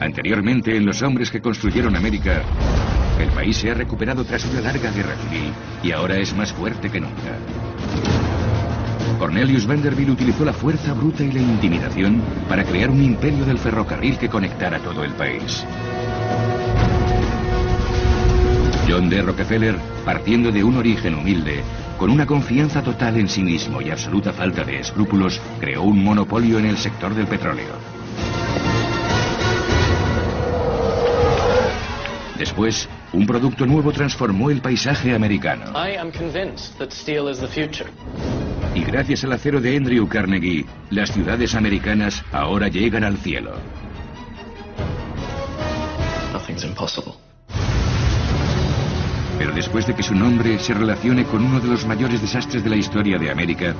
Anteriormente, en los hombres que construyeron América, el país se ha recuperado tras una larga guerra civil y ahora es más fuerte que nunca. Cornelius Vanderbilt utilizó la fuerza bruta y la intimidación para crear un imperio del ferrocarril que conectara todo el país. John D. Rockefeller, partiendo de un origen humilde, con una confianza total en sí mismo y absoluta falta de escrúpulos, creó un monopolio en el sector del petróleo. Después, un producto nuevo transformó el paisaje americano. Y gracias al acero de Andrew Carnegie, las ciudades americanas ahora llegan al cielo. Pero después de que su nombre se relacione con uno de los mayores desastres de la historia de América,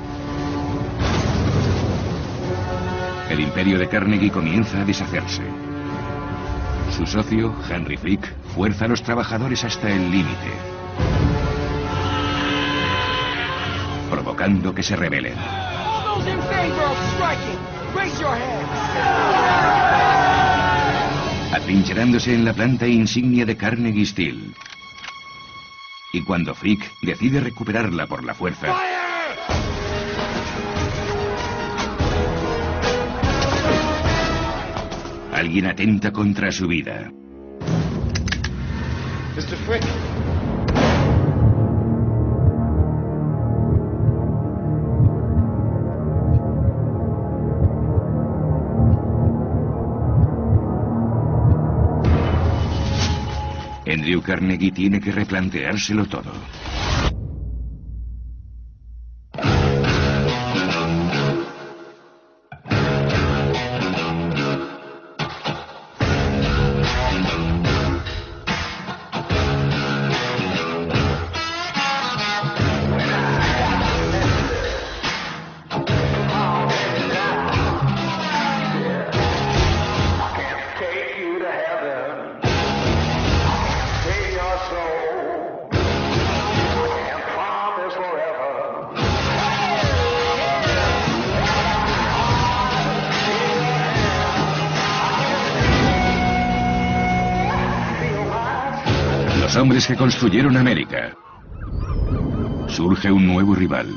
el imperio de Carnegie comienza a deshacerse. Su socio, Henry Frick, fuerza a los trabajadores hasta el límite, provocando que se rebelen. Atrincherándose en la planta insignia de Carnegie Steel. Y cuando Frick decide recuperarla por la fuerza... Alguien atenta contra su vida. Mr. Frick. Andrew Carnegie tiene que replanteárselo todo. Que construyeron América. Surge un nuevo rival.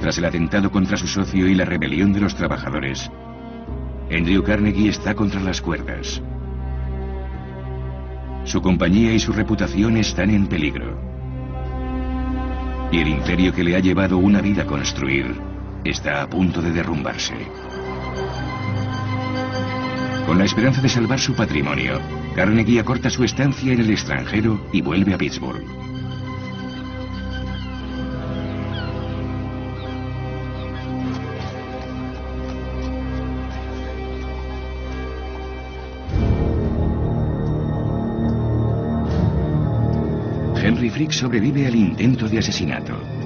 Tras el atentado contra su socio y la rebelión de los trabajadores, Andrew Carnegie está contra las cuerdas. Su compañía y su reputación están en peligro. Y el imperio que le ha llevado una vida a construir está a punto de derrumbarse. Con la esperanza de salvar su patrimonio, Carnegie acorta su estancia en el extranjero y vuelve a Pittsburgh. Henry Frick sobrevive al intento de asesinato.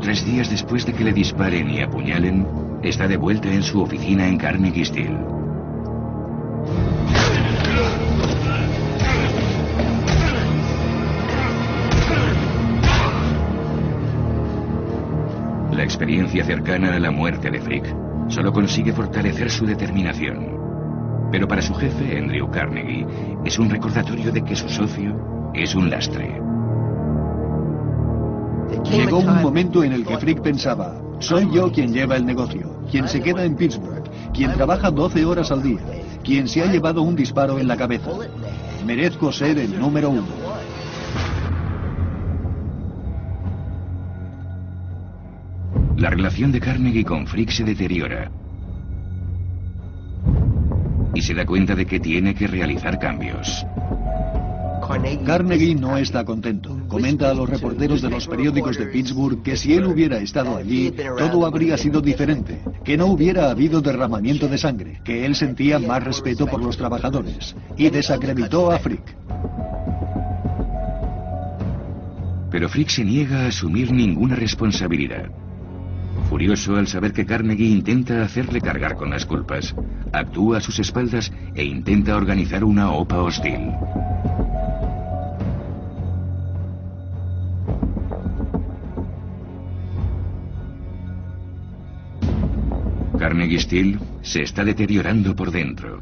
Tres días después de que le disparen y apuñalen, está de vuelta en su oficina en Carnegie Steel. La experiencia cercana a la muerte de Frick solo consigue fortalecer su determinación. Pero para su jefe, Andrew Carnegie, es un recordatorio de que su socio es un lastre. Llegó un momento en el que Frick pensaba, soy yo quien lleva el negocio, quien se queda en Pittsburgh, quien trabaja 12 horas al día, quien se ha llevado un disparo en la cabeza. Merezco ser el número uno. La relación de Carnegie con Frick se deteriora. Y se da cuenta de que tiene que realizar cambios. Carnegie no está contento. Comenta a los reporteros de los periódicos de Pittsburgh que si él hubiera estado allí, todo habría sido diferente, que no hubiera habido derramamiento de sangre, que él sentía más respeto por los trabajadores, y desacreditó a Frick. Pero Frick se niega a asumir ninguna responsabilidad. Furioso al saber que Carnegie intenta hacerle cargar con las culpas, actúa a sus espaldas e intenta organizar una OPA hostil. Carnegie Steel se está deteriorando por dentro.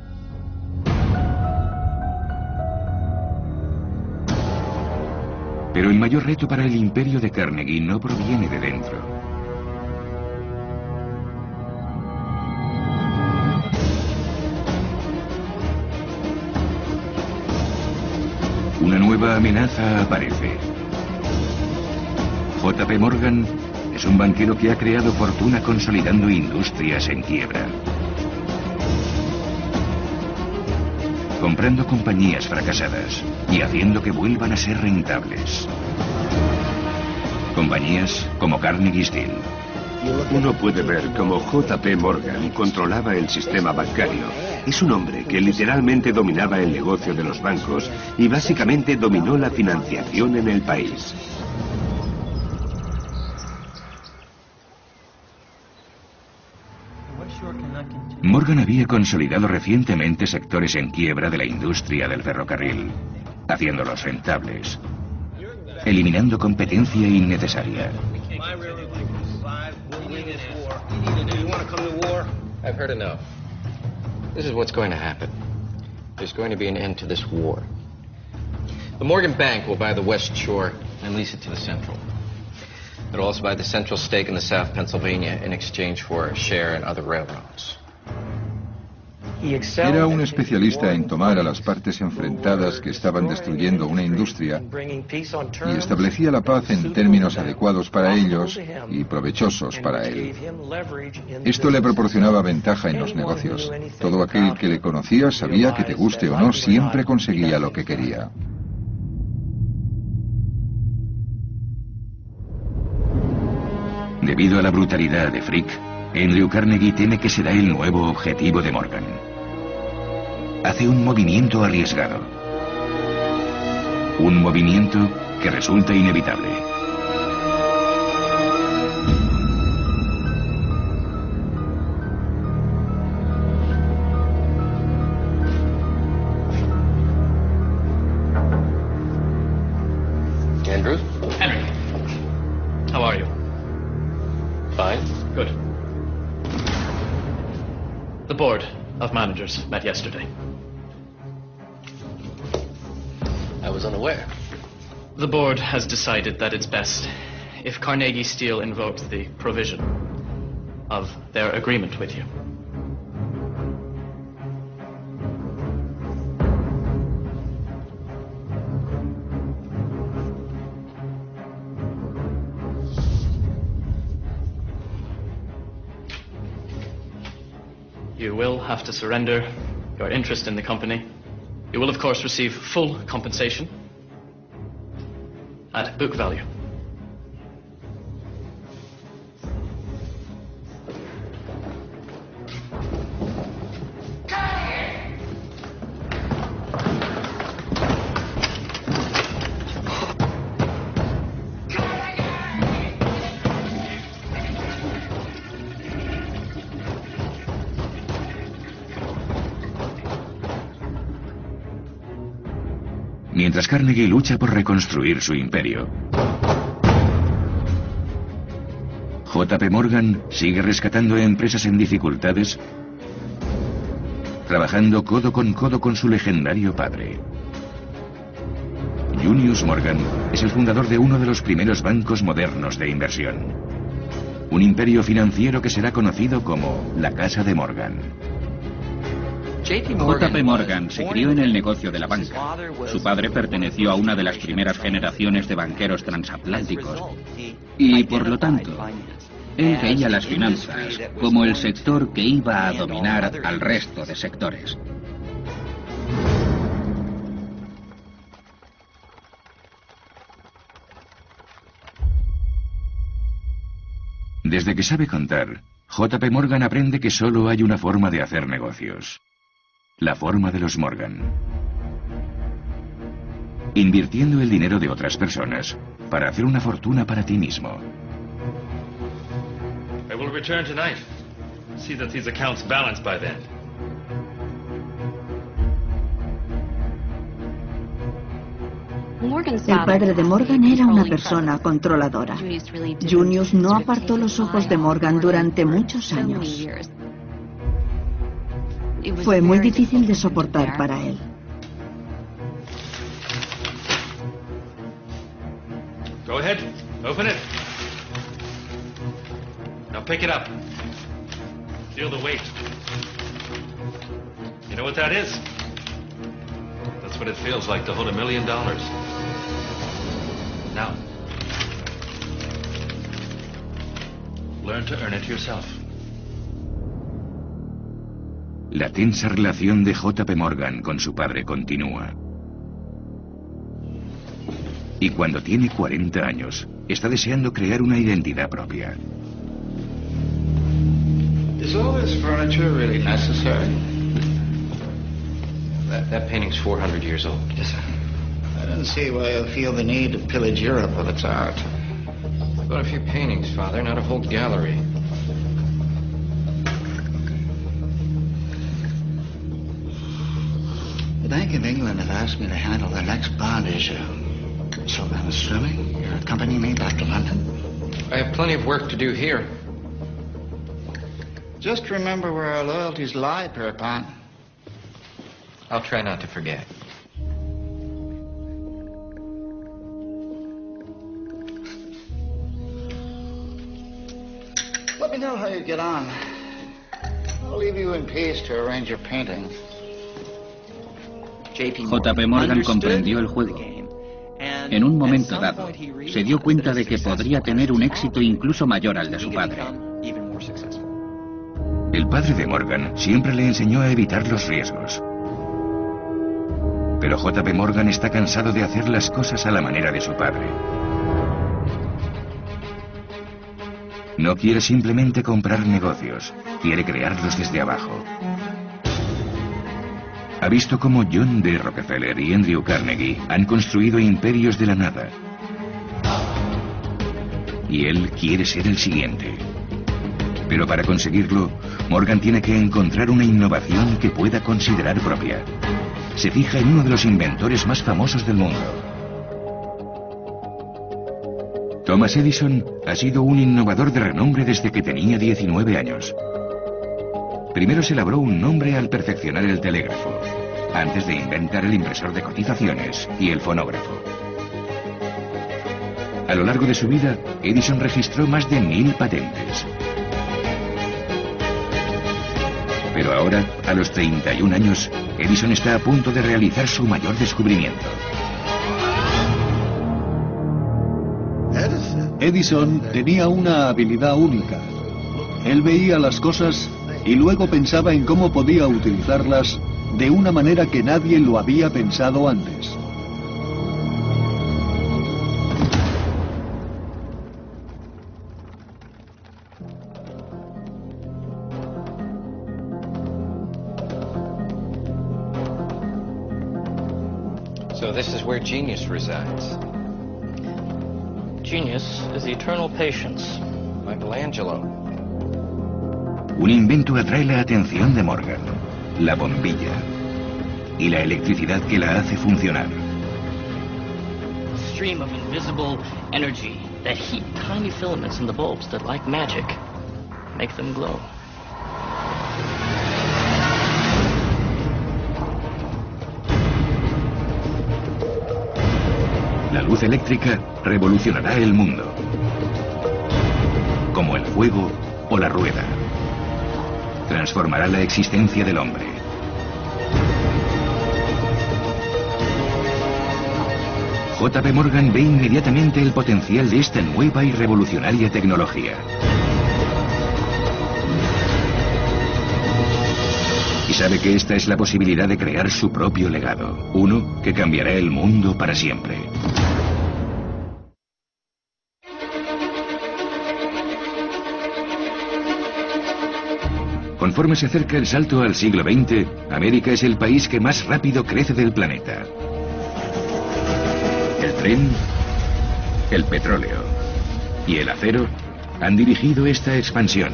Pero el mayor reto para el imperio de Carnegie no proviene de dentro. Una nueva amenaza aparece. JP Morgan es un banquero que ha creado fortuna consolidando industrias en quiebra. Comprando compañías fracasadas y haciendo que vuelvan a ser rentables. Compañías como Carnegie Steel. Uno puede ver cómo JP Morgan controlaba el sistema bancario. Es un hombre que literalmente dominaba el negocio de los bancos y básicamente dominó la financiación en el país. Morgan había consolidado recientemente sectores en quiebra de la industria del ferrocarril, haciéndolos rentables, eliminando competencia innecesaria. I've heard enough. This is what's going to happen. There's going to be an end to this war. The Morgan Bank will buy the West Shore and lease it to the Central. It'll also buy the Central stake in the South Pennsylvania in exchange for a share in other railroads. Era un especialista en tomar a las partes enfrentadas que estaban destruyendo una industria y establecía la paz en términos adecuados para ellos y provechosos para él. Esto le proporcionaba ventaja en los negocios. Todo aquel que le conocía sabía que te guste o no, siempre conseguía lo que quería. Debido a la brutalidad de Frick, Andrew Carnegie teme que será el nuevo objetivo de Morgan. Hace un movimiento arriesgado. Un movimiento que resulta inevitable. Met yesterday. I was unaware. The board has decided that it's best if Carnegie Steel invokes the provision of their agreement with you. Have to surrender your interest in the company. You will, of course, receive full compensation at book value. Mientras Carnegie lucha por reconstruir su imperio, JP Morgan sigue rescatando empresas en dificultades, trabajando codo con codo con su legendario padre. Junius Morgan es el fundador de uno de los primeros bancos modernos de inversión. Un imperio financiero que será conocido como la Casa de Morgan. JP Morgan se crió en el negocio de la banca. Su padre perteneció a una de las primeras generaciones de banqueros transatlánticos y, por lo tanto, él veía las finanzas como el sector que iba a dominar al resto de sectores. Desde que sabe contar, JP Morgan aprende que solo hay una forma de hacer negocios. La forma de los Morgan. Invirtiendo el dinero de otras personas para hacer una fortuna para ti mismo. will return tonight. See that these accounts balance by then. El padre de Morgan era una persona controladora. Junius no apartó los ojos de Morgan durante muchos años. Fue muy difícil de soportar para él. Go ahead. Open it. Now pick it up. Feel the weight. You know what that is? That's what it feels like to hold a million dollars. Now, learn to earn it yourself. La tensa relación de J.P. Morgan con su padre continúa. Y cuando tiene 40 años, está deseando crear una identidad propia. Is all this furniture really necessary? That, that painting's 400 years old. Yes, sir. I don't see why you feel the need to pillage Europe of its art. But a few paintings, Father, not a whole gallery. The Bank of England have asked me to handle their next bond issue. So I'm assuming you're accompanying me back to London? I have plenty of work to do here. Just remember where our loyalties lie, Pierpont. I'll try not to forget. Let me know how you get on. I'll leave you in peace to arrange your painting. JP Morgan comprendió el juego. En un momento dado, se dio cuenta de que podría tener un éxito incluso mayor al de su padre. El padre de Morgan siempre le enseñó a evitar los riesgos. Pero JP Morgan está cansado de hacer las cosas a la manera de su padre. No quiere simplemente comprar negocios, quiere crearlos desde abajo. Ha visto cómo John D. Rockefeller y Andrew Carnegie han construido imperios de la nada. Y él quiere ser el siguiente. Pero para conseguirlo, Morgan tiene que encontrar una innovación que pueda considerar propia. Se fija en uno de los inventores más famosos del mundo. Thomas Edison ha sido un innovador de renombre desde que tenía 19 años. Primero se labró un nombre al perfeccionar el telégrafo, antes de inventar el impresor de cotizaciones y el fonógrafo. A lo largo de su vida, Edison registró más de mil patentes. Pero ahora, a los 31 años, Edison está a punto de realizar su mayor descubrimiento. Edison tenía una habilidad única. Él veía las cosas y luego pensaba en cómo podía utilizarlas de una manera que nadie lo había pensado antes. So this is where genius resides. Genius is eternal patience. Michelangelo. Un invento atrae la atención de Morgan, la bombilla, y la electricidad que la hace funcionar. A stream of invisible energy that heat tiny filaments in the bulbs that, like magic, make them glow. La luz eléctrica revolucionará el mundo, como el fuego o la rueda. Transformará la existencia del hombre. J.P. Morgan ve inmediatamente el potencial de esta nueva y revolucionaria tecnología. Y sabe que esta es la posibilidad de crear su propio legado, uno que cambiará el mundo para siempre. Conforme se acerca el salto al siglo XX, América es el país que más rápido crece del planeta. El tren, el petróleo y el acero han dirigido esta expansión.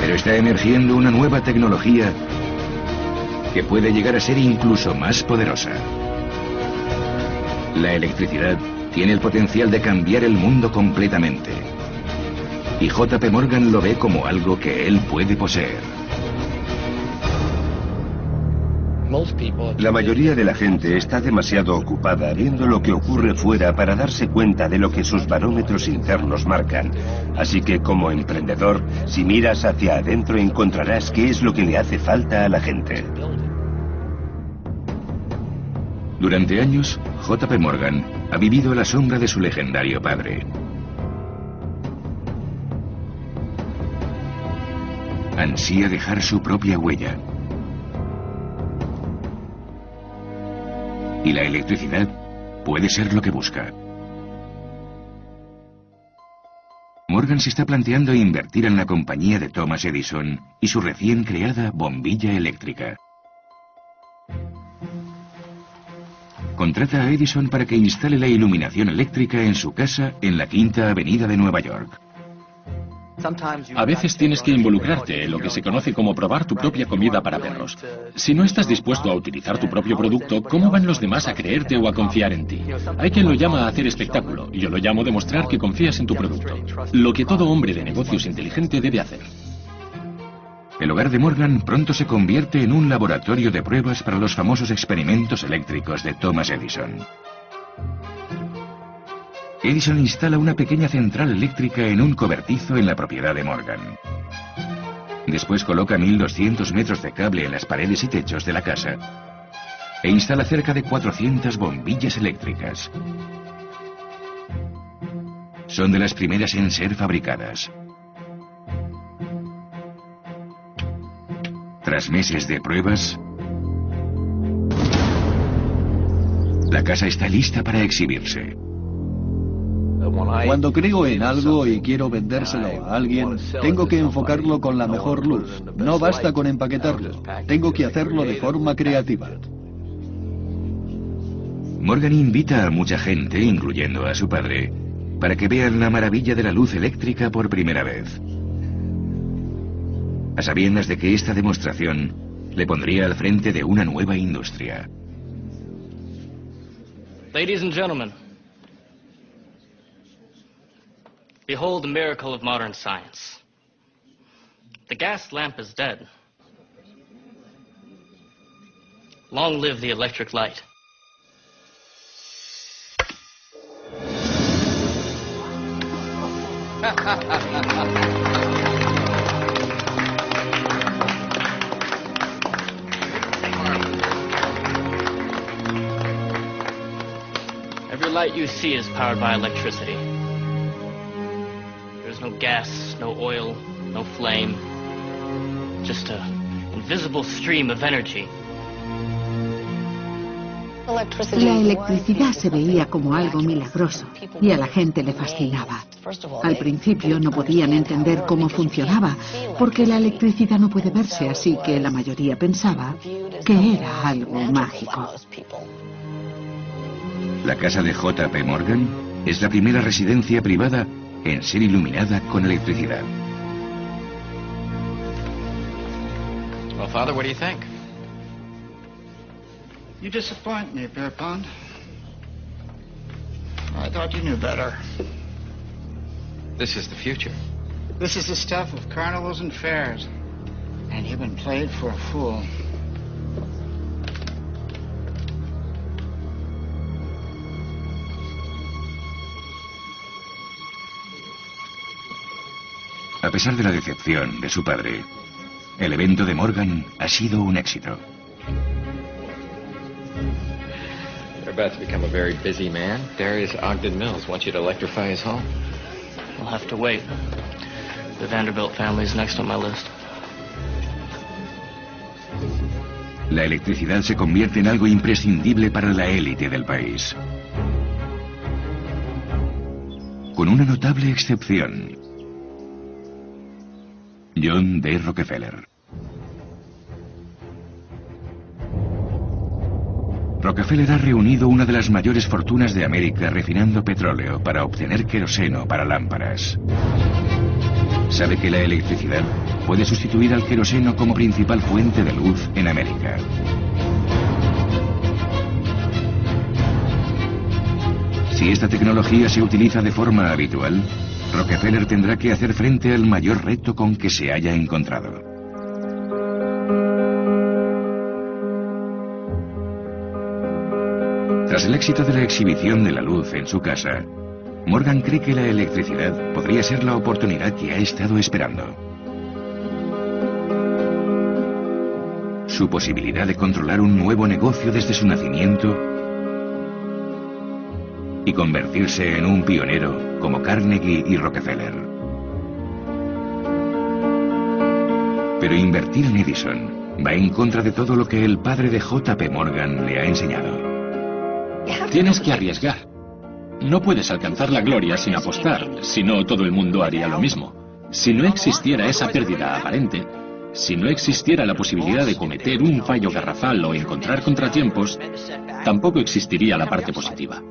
Pero está emergiendo una nueva tecnología que puede llegar a ser incluso más poderosa. La electricidad tiene el potencial de cambiar el mundo completamente. Y JP Morgan lo ve como algo que él puede poseer. La mayoría de la gente está demasiado ocupada viendo lo que ocurre fuera para darse cuenta de lo que sus barómetros internos marcan. Así que como emprendedor, si miras hacia adentro encontrarás qué es lo que le hace falta a la gente. Durante años, JP Morgan ha vivido a la sombra de su legendario padre. Ansía dejar su propia huella. Y la electricidad puede ser lo que busca. Morgan se está planteando invertir en la compañía de Thomas Edison y su recién creada bombilla eléctrica. contrata a Edison para que instale la iluminación eléctrica en su casa en la Quinta Avenida de Nueva York. A veces tienes que involucrarte en lo que se conoce como probar tu propia comida para perros. Si no estás dispuesto a utilizar tu propio producto, ¿cómo van los demás a creerte o a confiar en ti? Hay quien lo llama hacer espectáculo, y yo lo llamo demostrar que confías en tu producto. Lo que todo hombre de negocios inteligente debe hacer. El hogar de Morgan pronto se convierte en un laboratorio de pruebas para los famosos experimentos eléctricos de Thomas Edison. Edison instala una pequeña central eléctrica en un cobertizo en la propiedad de Morgan. Después coloca 1200 metros de cable en las paredes y techos de la casa e instala cerca de 400 bombillas eléctricas. Son de las primeras en ser fabricadas. Tras meses de pruebas, la casa está lista para exhibirse. Cuando creo en algo y quiero vendérselo a alguien, tengo que enfocarlo con la mejor luz. No basta con empaquetarlo. Tengo que hacerlo de forma creativa. Morgan invita a mucha gente, incluyendo a su padre, para que vean la maravilla de la luz eléctrica por primera vez a sabiendas de que esta demostración le pondría al frente de una nueva industria. Ladies and gentlemen, behold the miracle of modern science. The gas lamp is dead. Long live the electric light. Every light you see is powered by electricity. No gas, no oil, no flame. Just a invisible stream of energy. La electricidad se veía como algo milagroso y a la gente le fascinaba. Al principio no podían entender cómo funcionaba, porque la electricidad no puede verse, así que la mayoría pensaba que era algo mágico. La casa de J.P. Morgan es la primera residencia privada en ser iluminada con electricidad. Well, Father, what do you think? You disappoint me, Pierpont. I thought you knew better. This is the future. This is the stuff of carnivals and fairs. And you've been played for a fool. A pesar de la decepción de su padre, el evento de Morgan ha sido un éxito. You're about to become a very busy man. Darius Ogden Mills wants you to electrify his home. We'll have to wait. The Vanderbilt family is next on my list. La electricidad se convierte en algo imprescindible para la élite del país. Con una notable excepción. John D. Rockefeller. Rockefeller ha reunido una de las mayores fortunas de América refinando petróleo para obtener queroseno para lámparas. Sabe que la electricidad puede sustituir al queroseno como principal fuente de luz en América. Si esta tecnología se utiliza de forma habitual, Rockefeller tendrá que hacer frente al mayor reto con que se haya encontrado. Tras el éxito de la exhibición de la luz en su casa, Morgan cree que la electricidad podría ser la oportunidad que ha estado esperando. Su posibilidad de controlar un nuevo negocio desde su nacimiento y convertirse en un pionero como Carnegie y Rockefeller. Pero invertir en Edison va en contra de todo lo que el padre de JP Morgan le ha enseñado. Tienes que arriesgar. No puedes alcanzar la gloria sin apostar, si no todo el mundo haría lo mismo. Si no existiera esa pérdida aparente, si no existiera la posibilidad de cometer un fallo garrafal o encontrar contratiempos, tampoco existiría la parte positiva.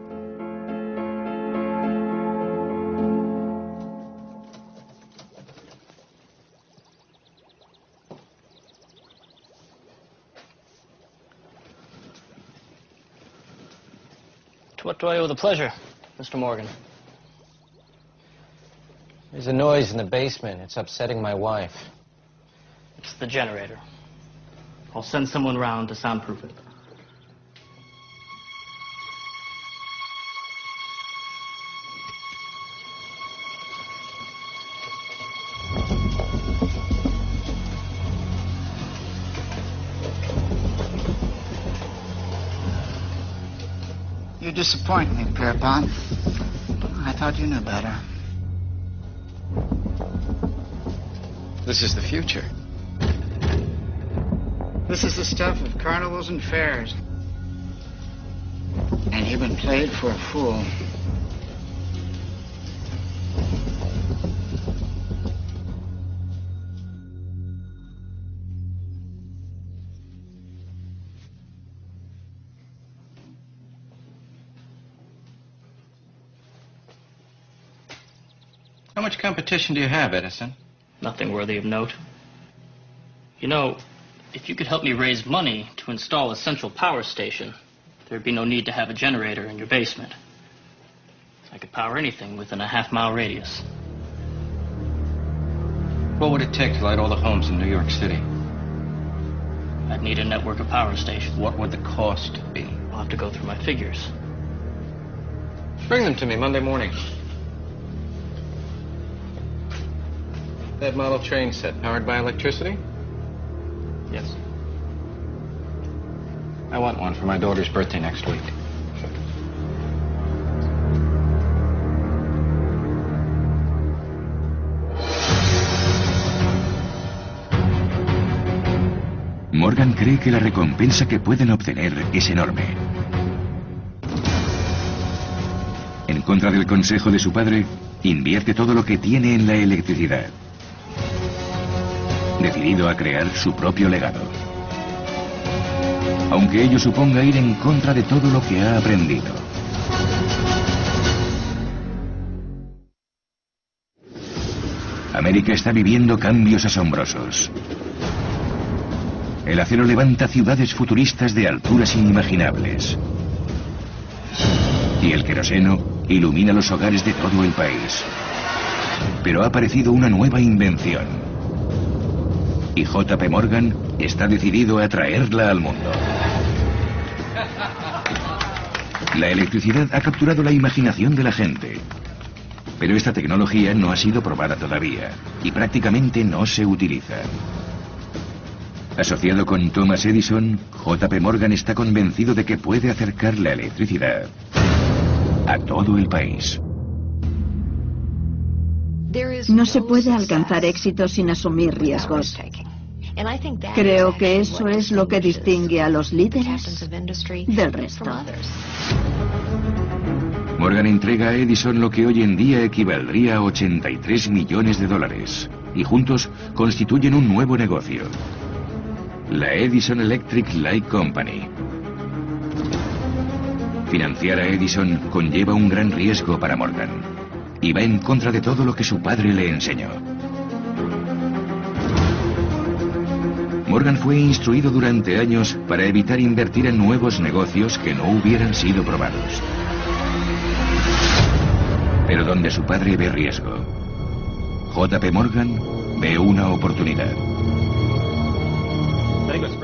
What do I owe the pleasure, Mr. Morgan? There's a noise in the basement. It's upsetting my wife. It's the generator. I'll send someone round to soundproof it. Disappoint me, Pierpont. I thought you knew better. This is the future. This is the stuff of carnivals and fairs. And you've been played for a fool. How much competition do you have, Edison? Nothing worthy of note. You know, if you could help me raise money to install a central power station, there'd be no need to have a generator in your basement. I could power anything within a half mile radius. What would it take to light all the homes in New York City? I'd need a network of power stations. What would the cost be? I'll have to go through my figures. Bring them to me Monday morning. That model train set powered by electricity? Yes. I want one for my daughter's birthday next week. Morgan cree que la recompensa que pueden obtener es enorme. En contra del consejo de su padre, invierte todo lo que tiene en la electricidad. Decidido a crear su propio legado. Aunque ello suponga ir en contra de todo lo que ha aprendido. América está viviendo cambios asombrosos. El acero levanta ciudades futuristas de alturas inimaginables. Y el queroseno ilumina los hogares de todo el país. Pero ha aparecido una nueva invención. Y JP Morgan está decidido a traerla al mundo. La electricidad ha capturado la imaginación de la gente. Pero esta tecnología no ha sido probada todavía y prácticamente no se utiliza. Asociado con Thomas Edison, JP Morgan está convencido de que puede acercar la electricidad a todo el país. No se puede alcanzar éxito sin asumir riesgos. Creo que eso es lo que distingue a los líderes del resto. Morgan entrega a Edison lo que hoy en día equivaldría a 83 millones de dólares y juntos constituyen un nuevo negocio. La Edison Electric Light Company. Financiar a Edison conlleva un gran riesgo para Morgan y va en contra de todo lo que su padre le enseñó. Morgan fue instruido durante años para evitar invertir en nuevos negocios que no hubieran sido probados. Pero donde su padre ve riesgo, JP Morgan ve una oportunidad.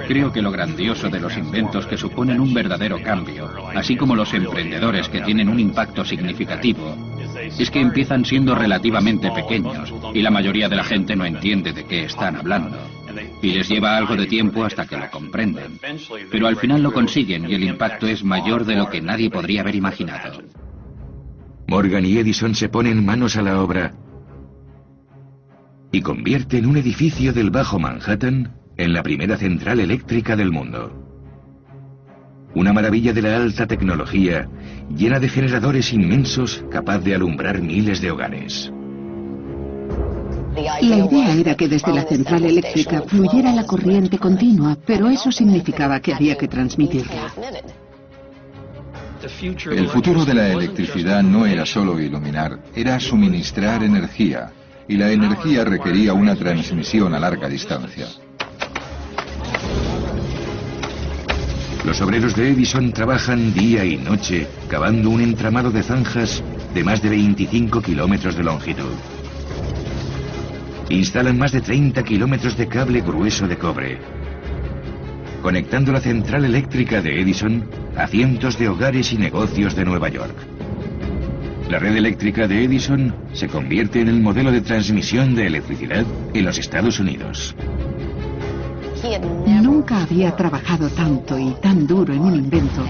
Creo que lo grandioso de los inventos que suponen un verdadero cambio, así como los emprendedores que tienen un impacto significativo, es que empiezan siendo relativamente pequeños y la mayoría de la gente no entiende de qué están hablando. Y les lleva algo de tiempo hasta que lo comprenden. Pero al final lo consiguen y el impacto es mayor de lo que nadie podría haber imaginado. Morgan y Edison se ponen manos a la obra y convierten un edificio del Bajo Manhattan en la primera central eléctrica del mundo. Una maravilla de la alta tecnología, llena de generadores inmensos, capaz de alumbrar miles de hogares. La idea era que desde la central eléctrica fluyera la corriente continua, pero eso significaba que había que transmitirla. El futuro de la electricidad no era solo iluminar, era suministrar energía, y la energía requería una transmisión a larga distancia. Los obreros de Edison trabajan día y noche cavando un entramado de zanjas de más de 25 kilómetros de longitud. Instalan más de 30 kilómetros de cable grueso de cobre, conectando la central eléctrica de Edison a cientos de hogares y negocios de Nueva York. La red eléctrica de Edison se convierte en el modelo de transmisión de electricidad en los Estados Unidos. Nunca había trabajado tanto y tan duro en un invento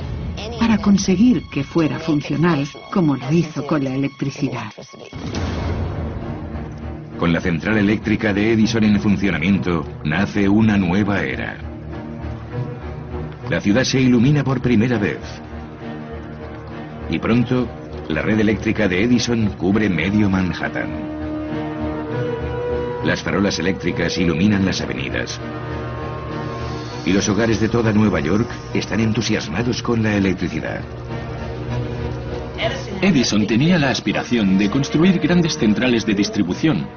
para conseguir que fuera funcional como lo hizo con la electricidad. Con la central eléctrica de Edison en funcionamiento, nace una nueva era. La ciudad se ilumina por primera vez. Y pronto, la red eléctrica de Edison cubre medio Manhattan. Las farolas eléctricas iluminan las avenidas, y los hogares de toda Nueva York están entusiasmados con la electricidad. Edison tenía la aspiración de construir grandes centrales de distribución,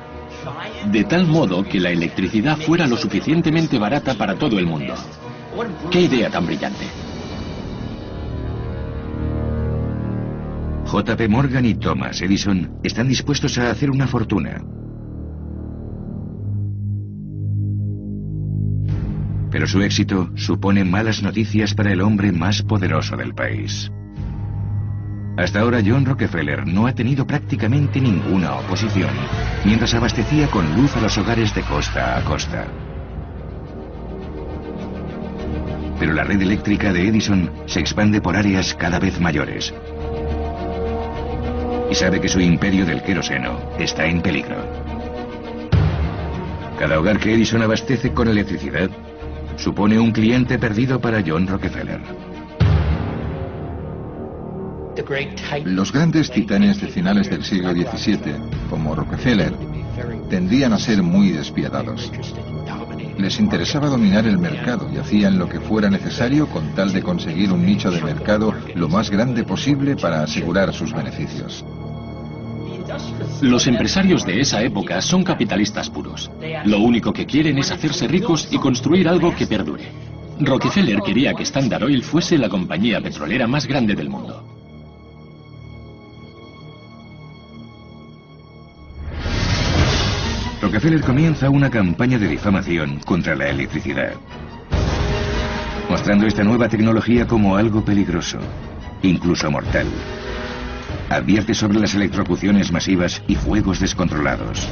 de tal modo que la electricidad fuera lo suficientemente barata para todo el mundo. ¡Qué idea tan brillante! JP Morgan y Thomas Edison están dispuestos a hacer una fortuna. Pero su éxito supone malas noticias para el hombre más poderoso del país. Hasta ahora John Rockefeller no ha tenido prácticamente ninguna oposición mientras abastecía con luz a los hogares de costa a costa. Pero la red eléctrica de Edison se expande por áreas cada vez mayores. Y sabe que su imperio del queroseno está en peligro. Cada hogar que Edison abastece con electricidad supone un cliente perdido para John Rockefeller. Los grandes titanes de finales del siglo XVII, como Rockefeller, tendían a ser muy despiadados. Les interesaba dominar el mercado y hacían lo que fuera necesario con tal de conseguir un nicho de mercado lo más grande posible para asegurar sus beneficios. Los empresarios de esa época son capitalistas puros. Lo único que quieren es hacerse ricos y construir algo que perdure. Rockefeller quería que Standard Oil fuese la compañía petrolera más grande del mundo. Rockefeller comienza una campaña de difamación contra la electricidad, mostrando esta nueva tecnología como algo peligroso, incluso mortal. Advierte sobre las electrocuciones masivas y fuegos descontrolados.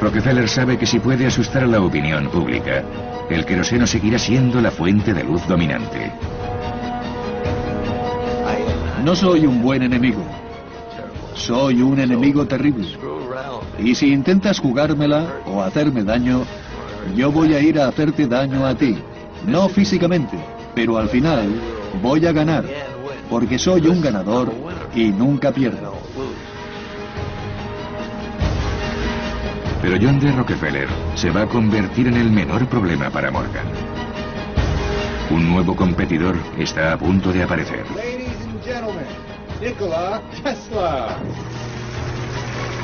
Rockefeller sabe que si puede asustar a la opinión pública, el queroseno seguirá siendo la fuente de luz dominante. No soy un buen enemigo. Soy un enemigo terrible. Y si intentas jugármela o hacerme daño, yo voy a ir a hacerte daño a ti. No físicamente, pero al final voy a ganar, porque soy un ganador y nunca pierdo. Pero John D. Rockefeller se va a convertir en el menor problema para Morgan. Un nuevo competidor está a punto de aparecer.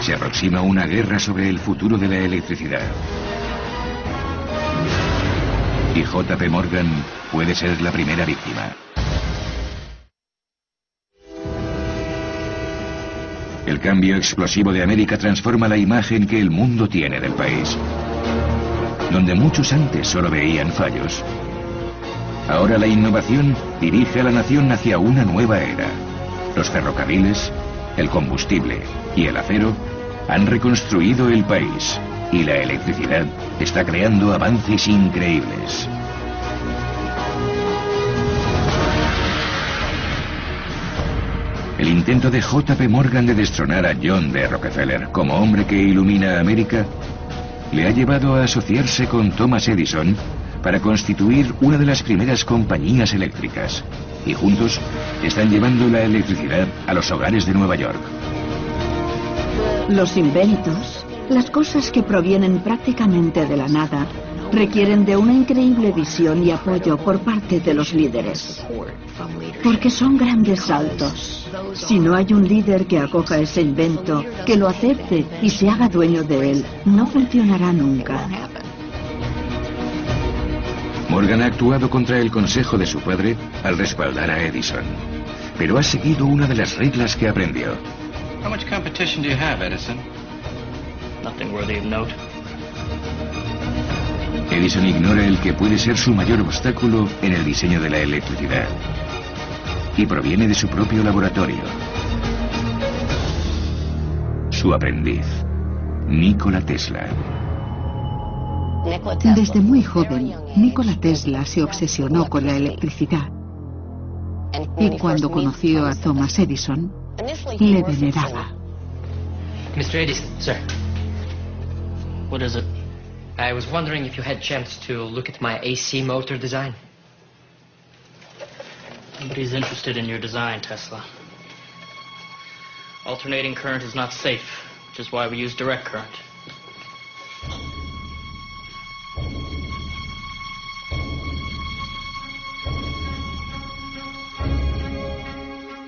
Se aproxima una guerra sobre el futuro de la electricidad. Y JP Morgan puede ser la primera víctima. El cambio explosivo de América transforma la imagen que el mundo tiene del país. Donde muchos antes solo veían fallos. Ahora la innovación dirige a la nación hacia una nueva era. Los ferrocarriles, el combustible y el acero han reconstruido el país y la electricidad está creando avances increíbles. El intento de JP Morgan de destronar a John D. Rockefeller como hombre que ilumina a América le ha llevado a asociarse con Thomas Edison para constituir una de las primeras compañías eléctricas. Y juntos están llevando la electricidad a los hogares de Nueva York. Los inventos, las cosas que provienen prácticamente de la nada, requieren de una increíble visión y apoyo por parte de los líderes. Porque son grandes saltos. Si no hay un líder que acoja ese invento, que lo acepte y se haga dueño de él, no funcionará nunca. Morgan ha actuado contra el consejo de su padre al respaldar a Edison, pero ha seguido una de las reglas que aprendió. How much competition do you have, Edison? Nothing worthy of note. Edison ignora el que puede ser su mayor obstáculo en el diseño de la electricidad y proviene de su propio laboratorio. Su aprendiz, Nikola Tesla. Desde muy joven, Nikola Tesla se obsesionó con la electricidad. Y cuando conoció a Thomas Edison, le veneraba. Mr. Edison, sir. What is it? I was wondering if you had chance to look at my AC motor design. Nobody's interested in your design, Tesla. Alternating current is not safe, which is why we use direct current.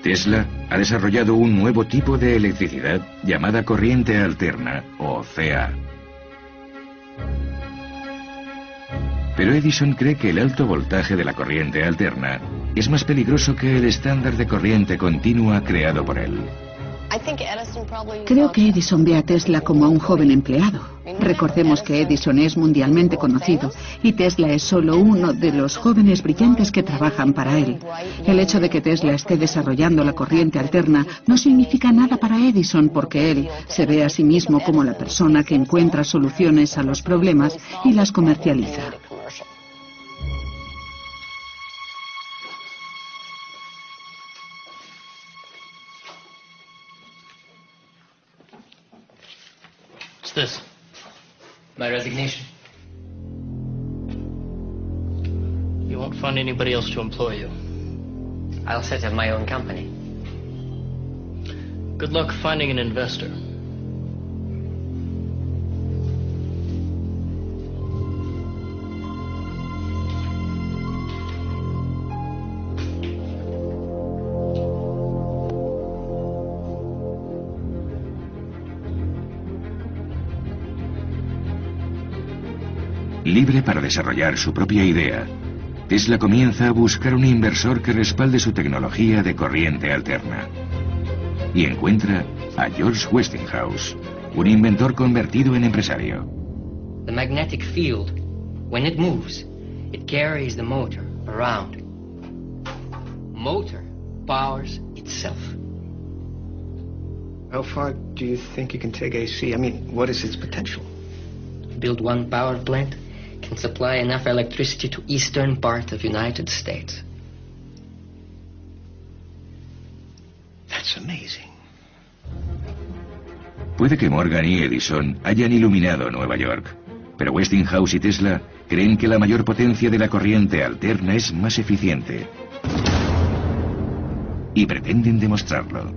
Tesla ha desarrollado un nuevo tipo de electricidad llamada corriente alterna o CA. Pero Edison cree que el alto voltaje de la corriente alterna es más peligroso que el estándar de corriente continua creado por él. Creo que Edison ve a Tesla como a un joven empleado. Recordemos que Edison es mundialmente conocido y Tesla es solo uno de los jóvenes brillantes que trabajan para él. El hecho de que Tesla esté desarrollando la corriente alterna no significa nada para Edison porque él se ve a sí mismo como la persona que encuentra soluciones a los problemas y las comercializa. This? My resignation. You won't find anybody else to employ you. I'll set up my own company. Good luck finding an investor. Libre para desarrollar su propia idea, Tesla comienza a buscar un inversor que respalde su tecnología de corriente alterna. Y encuentra a George Westinghouse, un inventor convertido en empresario. The magnetic field, when it moves, it carries the motor around. Motor powers itself. How far do you think you can take AC? I mean, what is its potential? Build one power plant can supply enough electricity to eastern part of United States. That's amazing. Puede que Morgan y Edison hayan iluminado Nueva York, pero Westinghouse y Tesla creen que la mayor potencia de la corriente alterna es más eficiente. Y pretenden demostrarlo.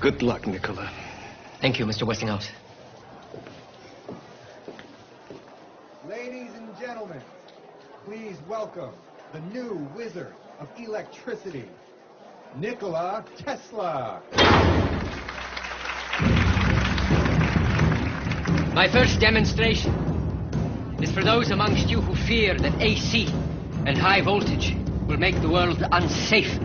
Good luck, Nicola. Thank you, Mr. Westinghouse. Ladies and gentlemen, please welcome the new wizard of electricity, Nikola Tesla. My first demonstration is for those amongst you who fear that AC and high voltage will make the world unsafe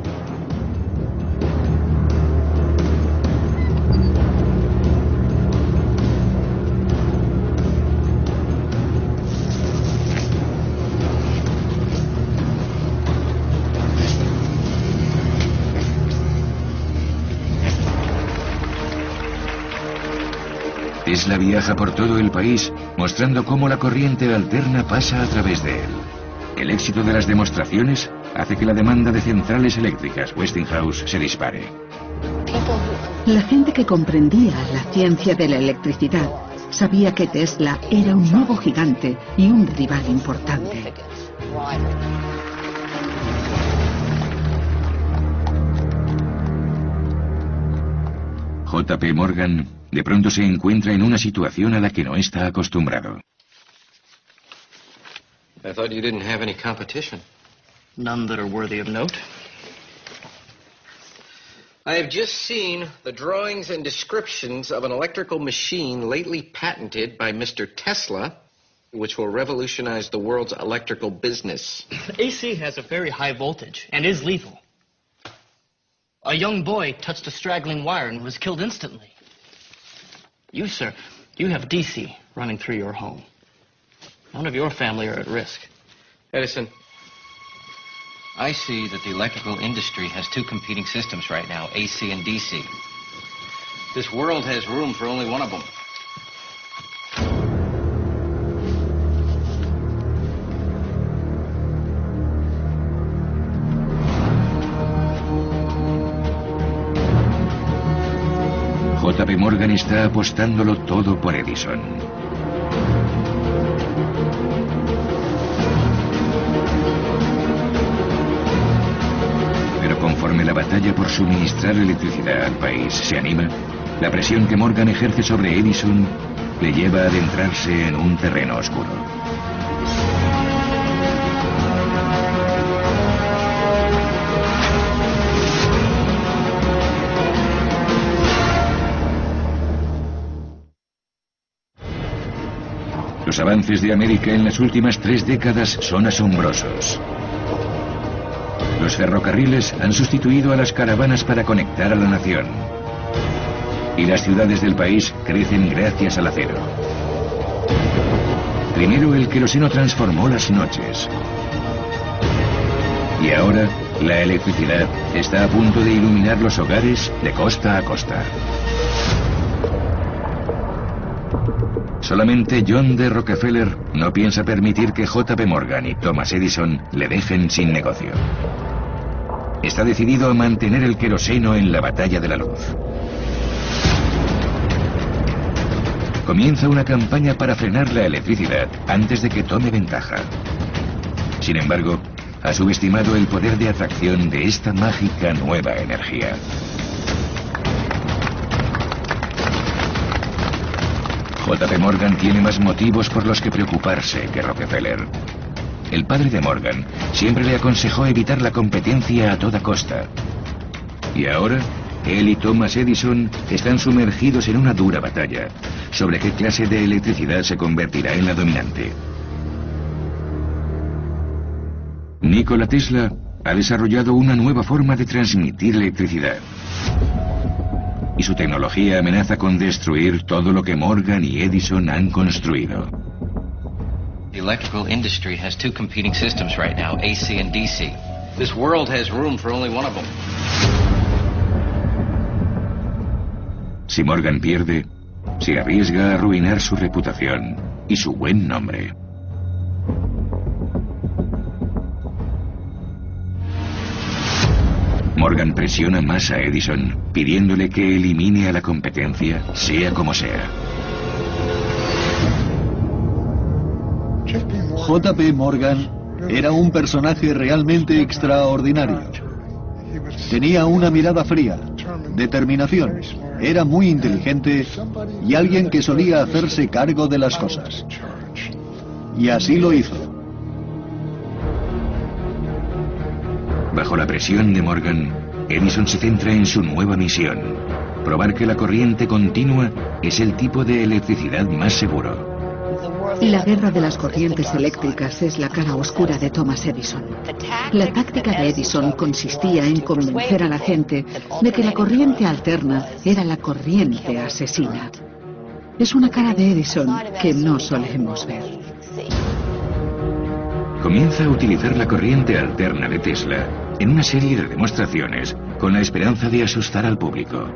Tesla viaja por todo el país mostrando cómo la corriente alterna pasa a través de él. El éxito de las demostraciones hace que la demanda de centrales eléctricas Westinghouse se dispare. La gente que comprendía la ciencia de la electricidad sabía que Tesla era un nuevo gigante y un rival importante. JP Morgan de pronto se encuentra en una situación a la que no está acostumbrado. I thought you didn't have any competition. None that are worthy of note. I have just seen the drawings and descriptions of an electrical machine lately patented by Mr. Tesla, which will revolutionize the world's electrical business. AC has a very high voltage and is lethal. A young boy touched a straggling wire and was killed instantly. You, sir, you have DC running through your home. None of your family are at risk. Edison, I see that the electrical industry has two competing systems right now, AC and DC. This world has room for only one of them. Morgan está apostándolo todo por Edison. Pero conforme la batalla por suministrar electricidad al país se anima, la presión que Morgan ejerce sobre Edison le lleva a adentrarse en un terreno oscuro. Los avances de América en las últimas tres décadas son asombrosos. Los ferrocarriles han sustituido a las caravanas para conectar a la nación. Y las ciudades del país crecen gracias al acero. Primero el queroseno transformó las noches. Y ahora la electricidad está a punto de iluminar los hogares de costa a costa. Solamente John D. Rockefeller no piensa permitir que JP Morgan y Thomas Edison le dejen sin negocio. Está decidido a mantener el queroseno en la batalla de la luz. Comienza una campaña para frenar la electricidad antes de que tome ventaja. Sin embargo, ha subestimado el poder de atracción de esta mágica nueva energía. JP Morgan tiene más motivos por los que preocuparse que Rockefeller. El padre de Morgan siempre le aconsejó evitar la competencia a toda costa. Y ahora, él y Thomas Edison están sumergidos en una dura batalla sobre qué clase de electricidad se convertirá en la dominante. Nikola Tesla ha desarrollado una nueva forma de transmitir electricidad y su tecnología amenaza con destruir todo lo que Morgan y Edison han construido. The electrical industry has two competing systems right now, AC and DC. This world has room for only one of them. Si Morgan pierde, se arriesga a arruinar su reputación y su buen nombre. Morgan presiona más a Edison, pidiéndole que elimine a la competencia, sea como sea. JP Morgan era un personaje realmente extraordinario. Tenía una mirada fría, determinación, era muy inteligente y alguien que solía hacerse cargo de las cosas. Y así lo hizo. Bajo la presión de Morgan, Edison se centra en su nueva misión, probar que la corriente continua es el tipo de electricidad más seguro. La guerra de las corrientes eléctricas es la cara oscura de Thomas Edison. La táctica de Edison consistía en convencer a la gente de que la corriente alterna era la corriente asesina. Es una cara de Edison que no solemos ver. Comienza a utilizar la corriente alterna de Tesla en una serie de demostraciones con la esperanza de asustar al público.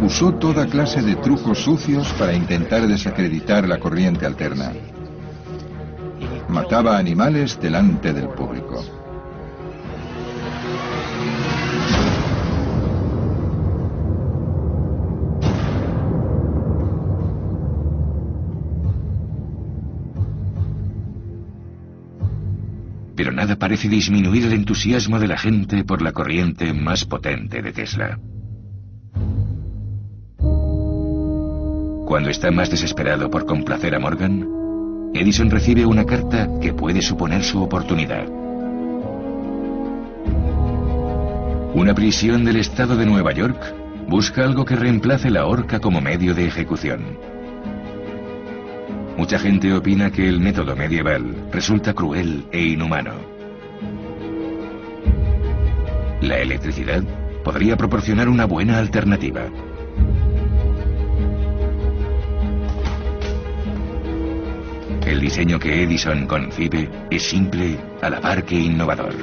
Usó toda clase de trucos sucios para intentar desacreditar la corriente alterna. Mataba animales delante del público. Parece disminuir el entusiasmo de la gente por la corriente más potente de Tesla. Cuando está más desesperado por complacer a Morgan, Edison recibe una carta que puede suponer su oportunidad. Una prisión del estado de Nueva York busca algo que reemplace la horca como medio de ejecución. Mucha gente opina que el método medieval resulta cruel e inhumano. La electricidad podría proporcionar una buena alternativa. El diseño que Edison concibe es simple, a la par que innovador.